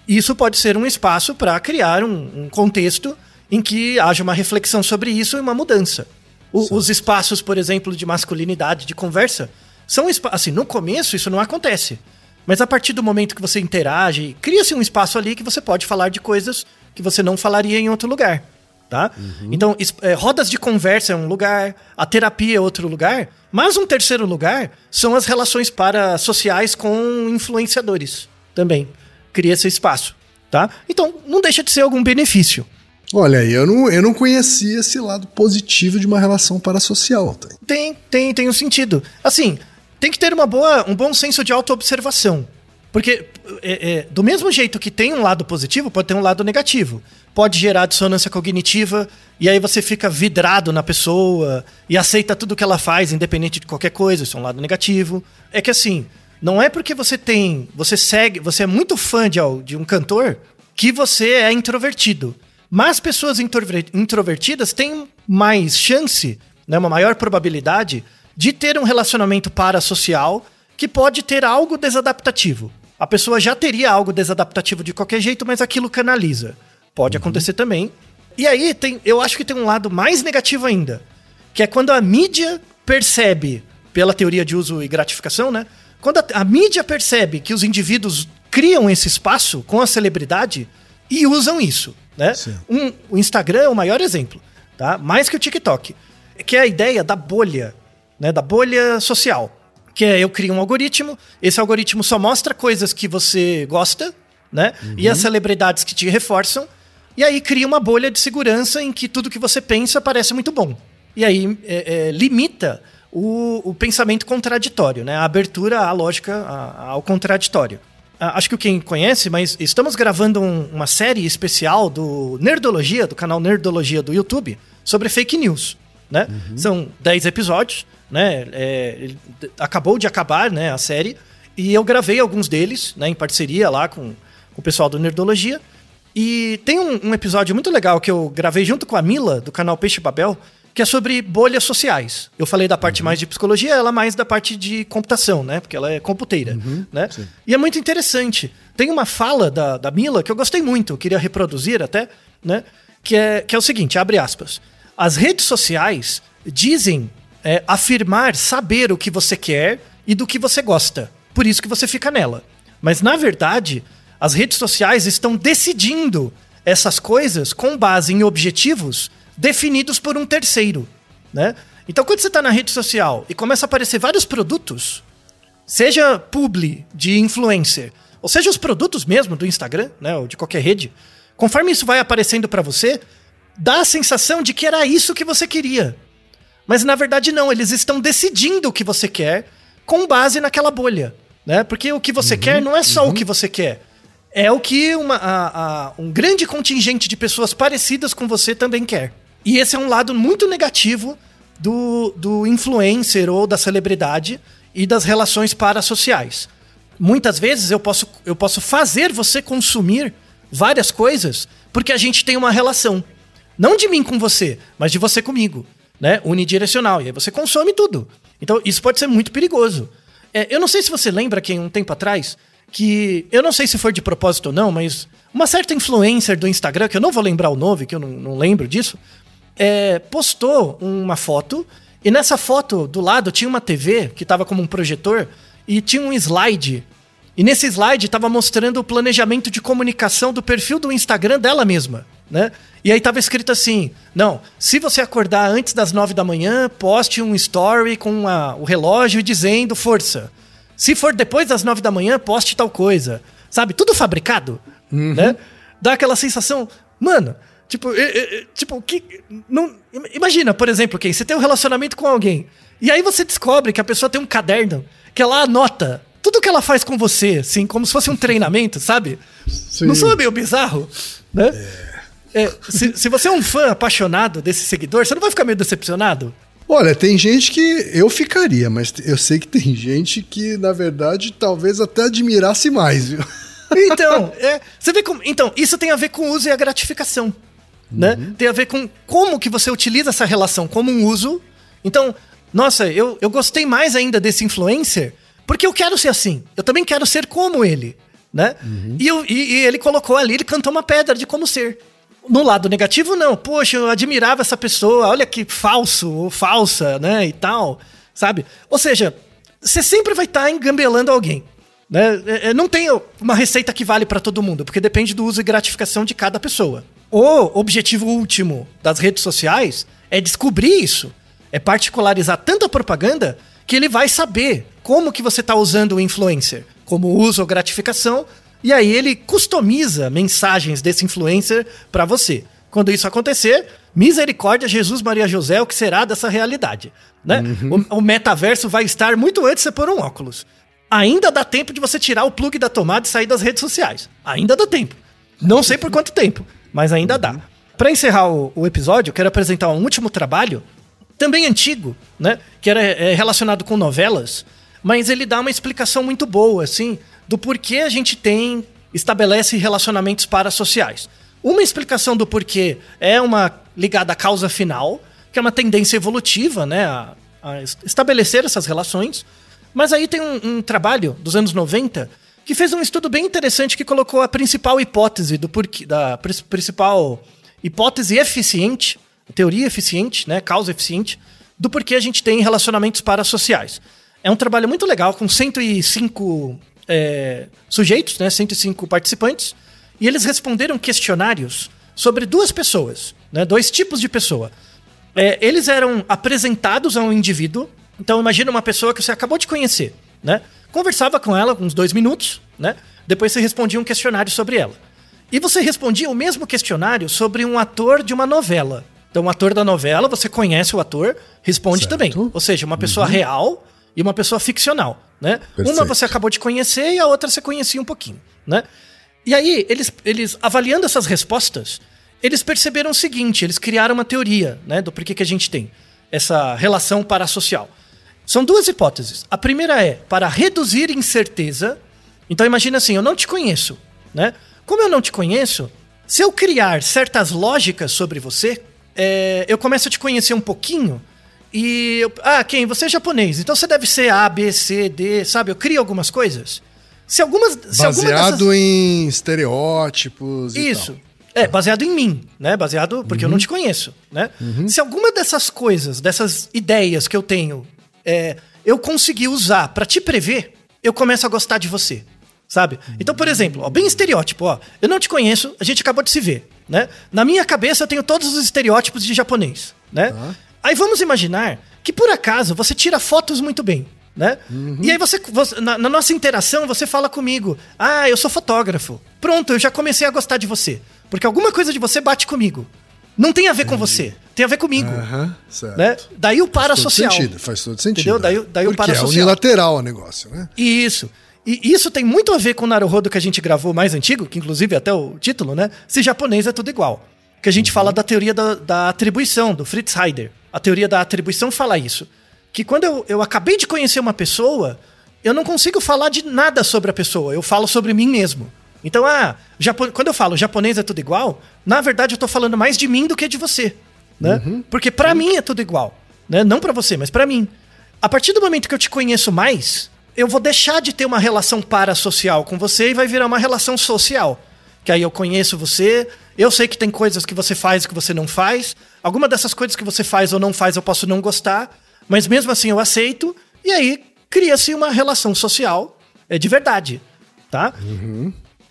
isso pode ser um espaço para criar um, um contexto em que haja uma reflexão sobre isso e uma mudança. O- os espaços, por exemplo, de masculinidade, de conversa, são assim, no começo isso não acontece. Mas a partir do momento que você interage, cria-se um espaço ali que você pode falar de coisas que você não falaria em outro lugar, tá? Então, es- é, rodas de conversa é um lugar, a terapia é outro lugar, mas um terceiro lugar são as relações parasociais com influenciadores também. Cria esse espaço, tá? Então, não deixa de ser algum benefício. Olha aí, eu não, eu não conhecia esse lado positivo de uma relação parasocial. Tem, tem, tem um sentido. Assim, tem que ter uma boa, um bom senso de autoobservação. Porque, é, é, do mesmo jeito que tem um lado positivo, pode ter um lado negativo. Pode gerar dissonância cognitiva, e aí você fica vidrado na pessoa e aceita tudo que ela faz, independente de qualquer coisa. Isso é um lado negativo. É que assim, não é porque você tem. Você segue. Você é muito fã de, de um cantor que você é introvertido. Mas pessoas introver- introvertidas têm mais chance, né, uma maior probabilidade, de ter um relacionamento parasocial que pode ter algo desadaptativo. A pessoa já teria algo desadaptativo de qualquer jeito, mas aquilo canaliza. Pode acontecer também. E aí tem, eu acho que tem um lado mais negativo ainda, que é quando a mídia percebe, pela teoria de uso e gratificação, né? Quando a, a mídia percebe que os indivíduos criam esse espaço com a celebridade e usam isso, né? Um, o Instagram é o maior exemplo, tá? Mais que o TikTok, que é a ideia da bolha, né? Da bolha social, que é eu crio um algoritmo, esse algoritmo só mostra coisas que você gosta, né? E as celebridades que te reforçam, e aí cria uma bolha de segurança em que tudo que você pensa parece muito bom. E aí é, é, limita o, o pensamento contraditório, né? A abertura à lógica, a- ao contraditório. Ah, Acho que quem conhece, mas estamos gravando um- uma série especial do Nerdologia, do canal Nerdologia do YouTube, sobre fake news. Né? São 10 episódios, né? É, acabou de acabar né, a série, e eu gravei alguns deles, né, em parceria lá com, com o pessoal do Nerdologia. E tem um, um episódio muito legal que eu gravei junto com a Mila, do canal Peixe Babel, que é sobre bolhas sociais. Eu falei da parte mais de psicologia, ela mais da parte de computação, né? Porque ela é computeira, né? E é muito interessante. Tem uma fala da, da Mila que eu gostei muito, eu queria reproduzir até, né? Que é, que é o seguinte, abre aspas. As redes sociais dizem é, afirmar saber o que você quer e do que você gosta. Por isso que você fica nela. Mas, na verdade, as redes sociais estão decidindo essas coisas com base em objetivos definidos por um terceiro. Né? Então, quando você está na rede social e começa a aparecer vários produtos, seja publi de influencer, ou seja os produtos mesmo do Instagram, né, ou de qualquer rede, conforme isso vai aparecendo para você, dá a sensação de que era isso que você queria. Mas na verdade não, eles estão decidindo o que você quer com base naquela bolha, né? Porque o que você quer não é só o que você quer. É o que uma, a- a- um grande contingente de pessoas parecidas com você também quer. E esse é um lado muito negativo do, do influencer ou da celebridade e das relações parasociais. Muitas vezes eu posso, eu posso fazer você consumir várias coisas porque a gente tem uma relação. Não de mim com você, mas de você comigo, né? Unidirecional. E aí você consome tudo. Então isso pode ser muito perigoso. É, eu não sei se você lembra que um tempo atrás, que eu não sei se foi de propósito ou não, mas uma certa influencer do Instagram, que eu não vou lembrar o nome, que eu não, não lembro disso, é, postou uma foto e nessa foto do lado tinha uma TV que estava como um projetor e tinha um slide. E nesse slide estava mostrando o planejamento de comunicação do perfil do Instagram dela mesma, né? E aí estava escrito assim: não, se você acordar antes das nove da manhã, poste um story com o relógio dizendo força. Se for depois das nove da manhã, poste tal coisa. Sabe? Tudo fabricado, Uhum. né? Dá aquela sensação, mano, tipo, tipo, que não imagina, por exemplo, quem você tem um relacionamento com alguém e aí você descobre que a pessoa tem um caderno que ela anota tudo que ela faz com você, assim, como se fosse um treinamento, sabe? Sim. Não soa meio bizarro, né? É, se, se você é um fã apaixonado desse seguidor, você não vai ficar meio decepcionado? Olha, tem gente que eu ficaria, mas eu sei que tem gente que, na verdade, talvez até admirasse mais, viu? Então, é, você vê como. Então, isso tem a ver com o uso e a gratificação. Né? Tem a ver com como que você utiliza essa relação como um uso. Então, nossa, eu, eu gostei mais ainda desse influencer porque eu quero ser assim. Eu também quero ser como ele. Né? E, eu- e- e ele colocou ali, ele cantou uma pedra de como ser. No lado negativo, não. Poxa, eu admirava essa pessoa, olha que falso ou falsa, né? E tal, sabe? Ou seja, você sempre vai estar engambelando alguém. Né? É, é, Não tem uma receita que vale para todo mundo, porque depende do uso e gratificação de cada pessoa. O objetivo último das redes sociais é descobrir isso, é particularizar tanta propaganda que ele vai saber como que você está usando o influencer, como uso ou gratificação, e aí ele customiza mensagens desse influencer para você. Quando isso acontecer, misericórdia, Jesus, Maria José, o que será dessa realidade? Né? O, o metaverso vai estar muito antes de você pôr um óculos. Ainda dá tempo de você tirar o plug da tomada e sair das redes sociais. Ainda dá tempo. Não sei por quanto tempo, mas ainda dá. Para encerrar o, o episódio, eu quero apresentar um último trabalho, também antigo, né? Que era é, relacionado com novelas, mas ele dá uma explicação muito boa, assim, do porquê a gente tem, estabelece relacionamentos parasociais. Uma explicação do porquê é uma ligada à causa final, que é uma tendência evolutiva, né? A, a es- estabelecer essas relações. Mas aí tem um, um trabalho dos anos 90 que fez um estudo bem interessante que colocou a principal hipótese do porquê, da prin- principal hipótese eficiente, teoria eficiente, né, causa eficiente, do porquê a gente tem relacionamentos parasociais. É um trabalho muito legal, com 105 é, sujeitos, né, 105 participantes, e eles responderam questionários sobre duas pessoas, né, dois tipos de pessoa. É, eles eram apresentados a um indivíduo. Então imagina uma pessoa que você acabou de conhecer, né? Conversava com ela uns dois minutos, né? Depois você respondia um questionário sobre ela. E você respondia o mesmo questionário sobre um ator de uma novela. Então, o ator da novela, você conhece o ator, responde Certo. também. Ou seja, uma pessoa real e uma pessoa ficcional, né? Uma Perfeito. você acabou de conhecer e a outra você conhecia um pouquinho, né? E aí, eles, eles avaliando essas respostas, eles perceberam o seguinte, eles criaram uma teoria, né, do porquê que a gente tem essa relação parasocial. São duas hipóteses. A primeira é para reduzir incerteza. Então imagina assim, eu não te conheço, né? Como eu não te conheço, se eu criar certas lógicas sobre você, é, eu começo a te conhecer um pouquinho e eu, ah, quem? Você é japonês, então você deve ser A, B, C, D, sabe? Eu crio algumas coisas. Se algumas, se alguma dessas- Baseado em estereótipos e isso. É, baseado em mim, né? Baseado porque eu não te conheço, né? Se alguma dessas coisas, dessas ideias que eu tenho, é, eu conseguir usar pra te prever, eu começo a gostar de você, sabe? Então, por exemplo, ó, bem estereótipo, ó. Eu não te conheço, a gente acabou de se ver, né? Na minha cabeça eu tenho todos os estereótipos de japonês, né? Aí vamos imaginar que por acaso você tira fotos muito bem, né? E aí você, você- na, na nossa interação, você fala comigo: "Ah, eu sou fotógrafo". Pronto, eu já comecei a gostar de você, porque alguma coisa de você bate comigo. Não tem a ver com você, tem a ver comigo, Aham, certo. né? Daí o Faz todo parasocial. sentido, faz todo sentido. Entendeu? Daí, né? daí o Porque é parasocial. unilateral o negócio, né? Isso. E isso tem muito a ver com o Naruhodo que a gente gravou mais antigo, que inclusive até o título, né? Se japonês é tudo igual. Que a gente fala da teoria da, da atribuição, do Fritz Heider. A teoria da atribuição fala isso. que quando eu, eu acabei de conhecer uma pessoa, eu não consigo falar de nada sobre a pessoa, eu falo sobre mim mesmo. Então, ah, japo- quando eu falo japonês é tudo igual, na verdade eu tô falando mais de mim do que de você, né? Porque pra mim é tudo igual, né? Não pra você, mas pra mim. A partir do momento que eu te conheço mais, eu vou deixar de ter uma relação parasocial com você e vai virar uma relação social. Que aí eu conheço você, eu sei que tem coisas que você faz e que você não faz. Alguma dessas coisas que você faz ou não faz eu posso não gostar, mas mesmo assim eu aceito, e aí cria-se uma relação social é, de verdade, tá?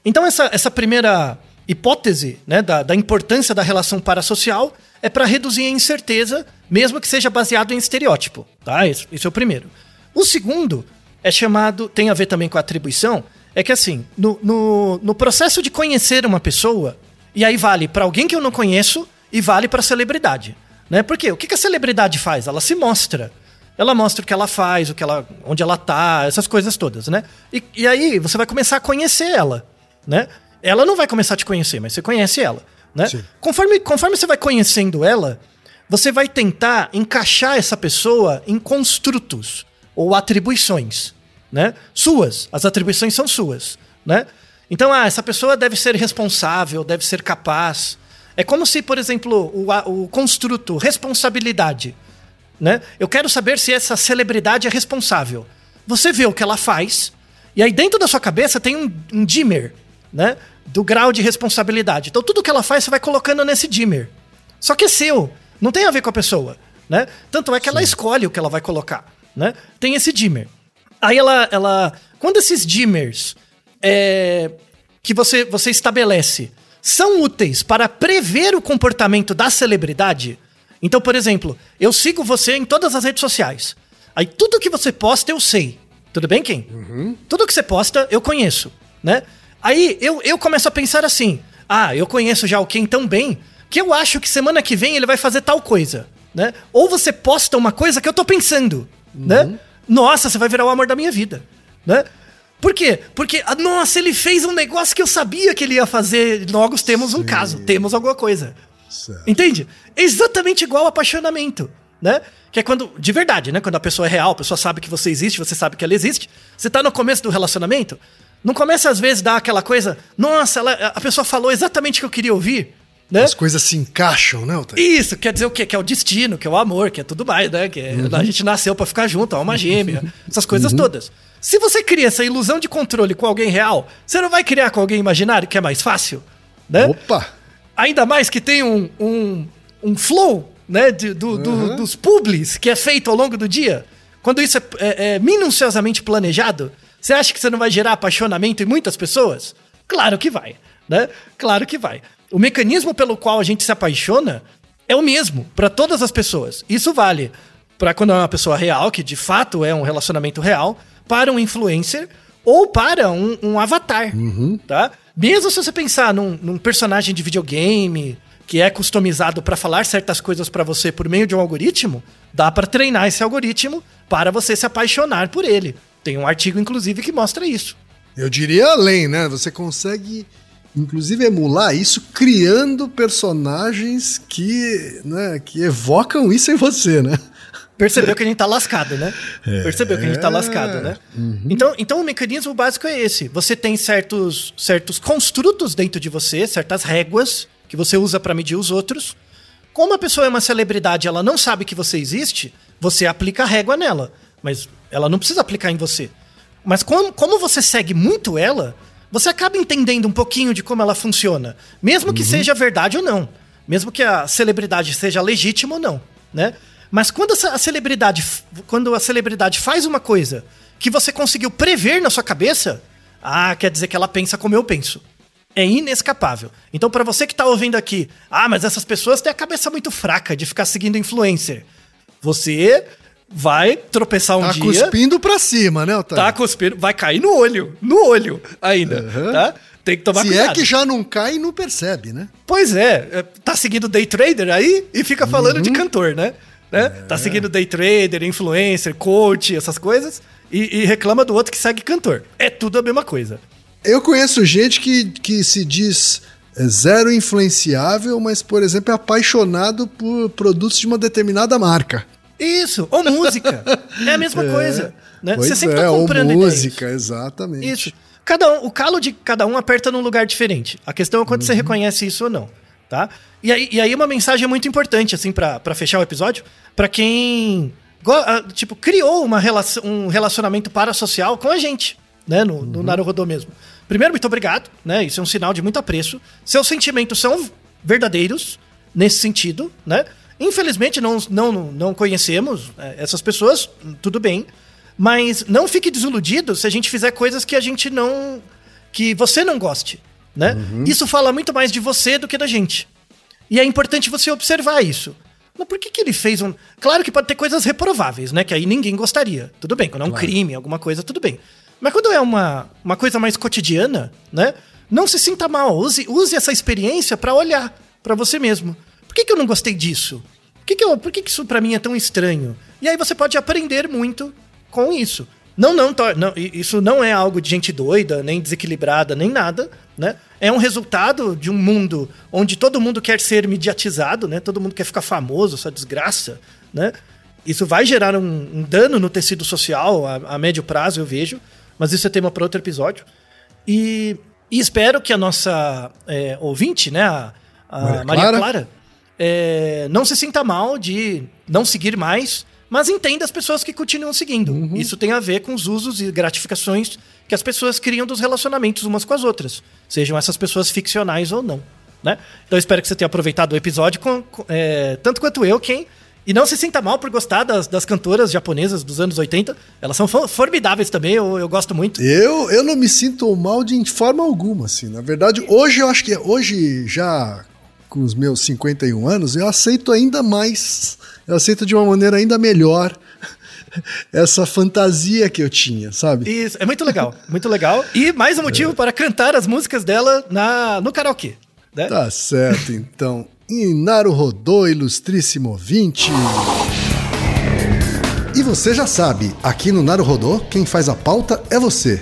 Então, essa, essa primeira hipótese né, da, da importância da relação parasocial é para reduzir a incerteza, mesmo que seja baseado em estereótipo. Tá? Esse, esse é o primeiro. O segundo é chamado, tem a ver também com a atribuição, é que assim, no, no, no processo de conhecer uma pessoa, e aí vale para alguém que eu não conheço e vale para celebridade. Né? Porque o que, que a celebridade faz? Ela se mostra. Ela mostra o que ela faz, o que ela, onde ela tá, essas coisas todas, né? E, e aí você vai começar a conhecer ela, né? Ela não vai começar a te conhecer, mas você conhece ela, né? Sim. Conforme, conforme você vai conhecendo ela, você vai tentar encaixar essa pessoa em construtos ou atribuições, né? Suas. As atribuições são suas, né? Então, ah, essa pessoa deve ser responsável, deve ser capaz. É como se, por exemplo, o, o construto responsabilidade, né? Eu quero saber se essa celebridade é responsável. Você vê o que ela faz, e aí dentro da sua cabeça tem um, um dimmer, né? Do grau de responsabilidade. Então tudo que ela faz você vai colocando nesse dimmer. Só que é seu, não tem a ver com a pessoa, né? Tanto é que ela escolhe o que ela vai colocar, né? Tem esse dimmer. Aí ela, ela quando esses dimmers é, que você, você estabelece são úteis para prever o comportamento da celebridade. Então, por exemplo, eu sigo você em todas as redes sociais. Aí tudo que você posta eu sei. Tudo bem, Kim? Tudo que você posta eu conheço, né? Aí eu, eu começo a pensar assim: ah, eu conheço já o Kim tão bem que eu acho que semana que vem ele vai fazer tal coisa, né? Ou você posta uma coisa que eu tô pensando, né? Nossa, você vai virar o amor da minha vida, né? Por quê? Porque, ah, nossa, ele fez um negócio que eu sabia que ele ia fazer. Logo temos um caso, temos alguma coisa. Certo. Entende? É exatamente igual ao apaixonamento, né? Que é quando, de verdade, né? Quando a pessoa é real, a pessoa sabe que você existe, você sabe que ela existe. Você tá no começo do relacionamento, não começa às vezes a dar aquela coisa, nossa, ela- a pessoa falou exatamente o que eu queria ouvir, né? As coisas se encaixam, né, Altair? Isso, quer dizer o quê? Que é o destino, que é o amor, que é tudo mais, né? Que é- a gente nasceu pra ficar junto, a alma gêmea, essas coisas todas. Se você cria essa ilusão de controle com alguém real, você não vai criar com alguém imaginário, que é mais fácil, né? Opa! Ainda mais que tem um, um, um flow, né, de- do, do- dos publis que é feito ao longo do dia. Quando isso é, é- é minuciosamente planejado, você acha que você não vai gerar apaixonamento em muitas pessoas? Claro que vai, né? Claro que vai. O mecanismo pelo qual a gente se apaixona é o mesmo para todas as pessoas. Isso vale para quando é uma pessoa real, que de fato é um relacionamento real, para um influencer ou para um, um avatar, tá? Mesmo se você pensar num, num personagem de videogame que é customizado para falar certas coisas para você por meio de um algoritmo, dá para treinar esse algoritmo para você se apaixonar por ele. Tem um artigo, inclusive, que mostra isso. Eu diria além, né? Você consegue, inclusive, emular isso criando personagens que, né, que evocam isso em você, né? Percebeu que a gente tá lascado, né? Percebeu que a gente tá lascado, né? Então, então o mecanismo básico é esse. Você tem certos, certos construtos dentro de você, certas réguas que você usa para medir os outros. Como a pessoa é uma celebridade, ela não sabe que você existe, você aplica a régua nela. Mas ela não precisa aplicar em você. Mas como, como você segue muito ela, você acaba entendendo um pouquinho de como ela funciona. Mesmo que seja verdade ou não. Mesmo que a celebridade seja legítima ou não, né? Mas quando a celebridade, quando a celebridade faz uma coisa que você conseguiu prever na sua cabeça, ah, quer dizer que ela pensa como eu penso. É inescapável. Então, pra você que tá ouvindo aqui, ah, mas essas pessoas têm a cabeça muito fraca de ficar seguindo influencer. Você vai tropeçar um Tá dia. cuspindo pra cima, né, Altair? Tá cuspindo, vai cair no olho, no olho ainda, Uhum. tá? Tem que tomar Se cuidado. é que já não cai e não percebe, né? Pois é, é, tá seguindo day trader aí e fica falando Uhum. de cantor, né? né? É. Tá seguindo day trader, influencer, coach, essas coisas e, e reclama do outro que segue cantor. É tudo a mesma coisa. Eu conheço gente que, que se diz é, zero influenciável, mas, por exemplo, é apaixonado por produtos de uma determinada marca. Isso, ou música. É a mesma coisa. Né? Pois Você sempre é, tá ou comprando ideias. música, exatamente. Isso. Cada um, o calo de cada um aperta num lugar diferente. A questão é quando você reconhece isso ou não, tá? E aí, e aí uma mensagem muito importante, assim, pra pra fechar o episódio, pra quem, ah, tipo, criou uma relação, um relacionamento parasocial com a gente, né? No, no Naruhodô mesmo. Primeiro, muito obrigado, né? Isso é um sinal de muito apreço. Seus sentimentos são verdadeiros nesse sentido, né? Infelizmente, não, não, não conhecemos é, essas pessoas, tudo bem. Mas não fique desiludido se a gente fizer coisas que a gente não. que você não goste. Né? Isso fala muito mais de você do que da gente. E é importante você observar isso. Mas por que, que ele fez um. Claro que pode ter coisas reprováveis, né? Que aí ninguém gostaria. Tudo bem, quando é um crime, alguma coisa, tudo bem. Mas quando é uma, uma coisa mais cotidiana, né? Não se sinta mal. Use, use essa experiência pra olhar pra você mesmo. Por que, que eu não gostei disso? Por que, que, eu, por que, que isso pra mim é tão estranho? E aí você pode aprender muito com isso. Não, não, não, isso não é algo de gente doida, nem desequilibrada, nem nada, né? É um resultado de um mundo onde todo mundo quer ser mediatizado, né? Todo mundo quer ficar famoso, essa desgraça, né? Isso vai gerar um, um dano no tecido social a, a médio prazo, eu vejo, mas isso é tema para outro episódio. E, e espero que a nossa é, ouvinte, né, a, a Maria Maria, Clara. Clara, é, não se sinta mal de não seguir mais, mas entenda as pessoas que continuam seguindo. Isso tem a ver com os usos e gratificações que as pessoas criam dos relacionamentos umas com as outras, sejam essas pessoas ficcionais ou não. Né? Então eu espero que você tenha aproveitado o episódio, com- com- é, tanto quanto eu, quem. E não se sinta mal por gostar das, das cantoras japonesas dos anos 80. Elas são fo- formidáveis também, eu, eu gosto muito. Eu, eu não me sinto mal de forma alguma, assim. Na verdade, hoje eu acho que hoje já com os meus 51 anos, eu aceito ainda mais, eu aceito de uma maneira ainda melhor essa fantasia que eu tinha, sabe? Isso, é muito legal, muito legal. E mais um motivo para cantar as músicas dela na, no karaokê. Né? Tá certo, então. Inaru Rodô, ilustríssimo ouvinte. E você já sabe, aqui no Naru Rodô, quem faz a pauta é você.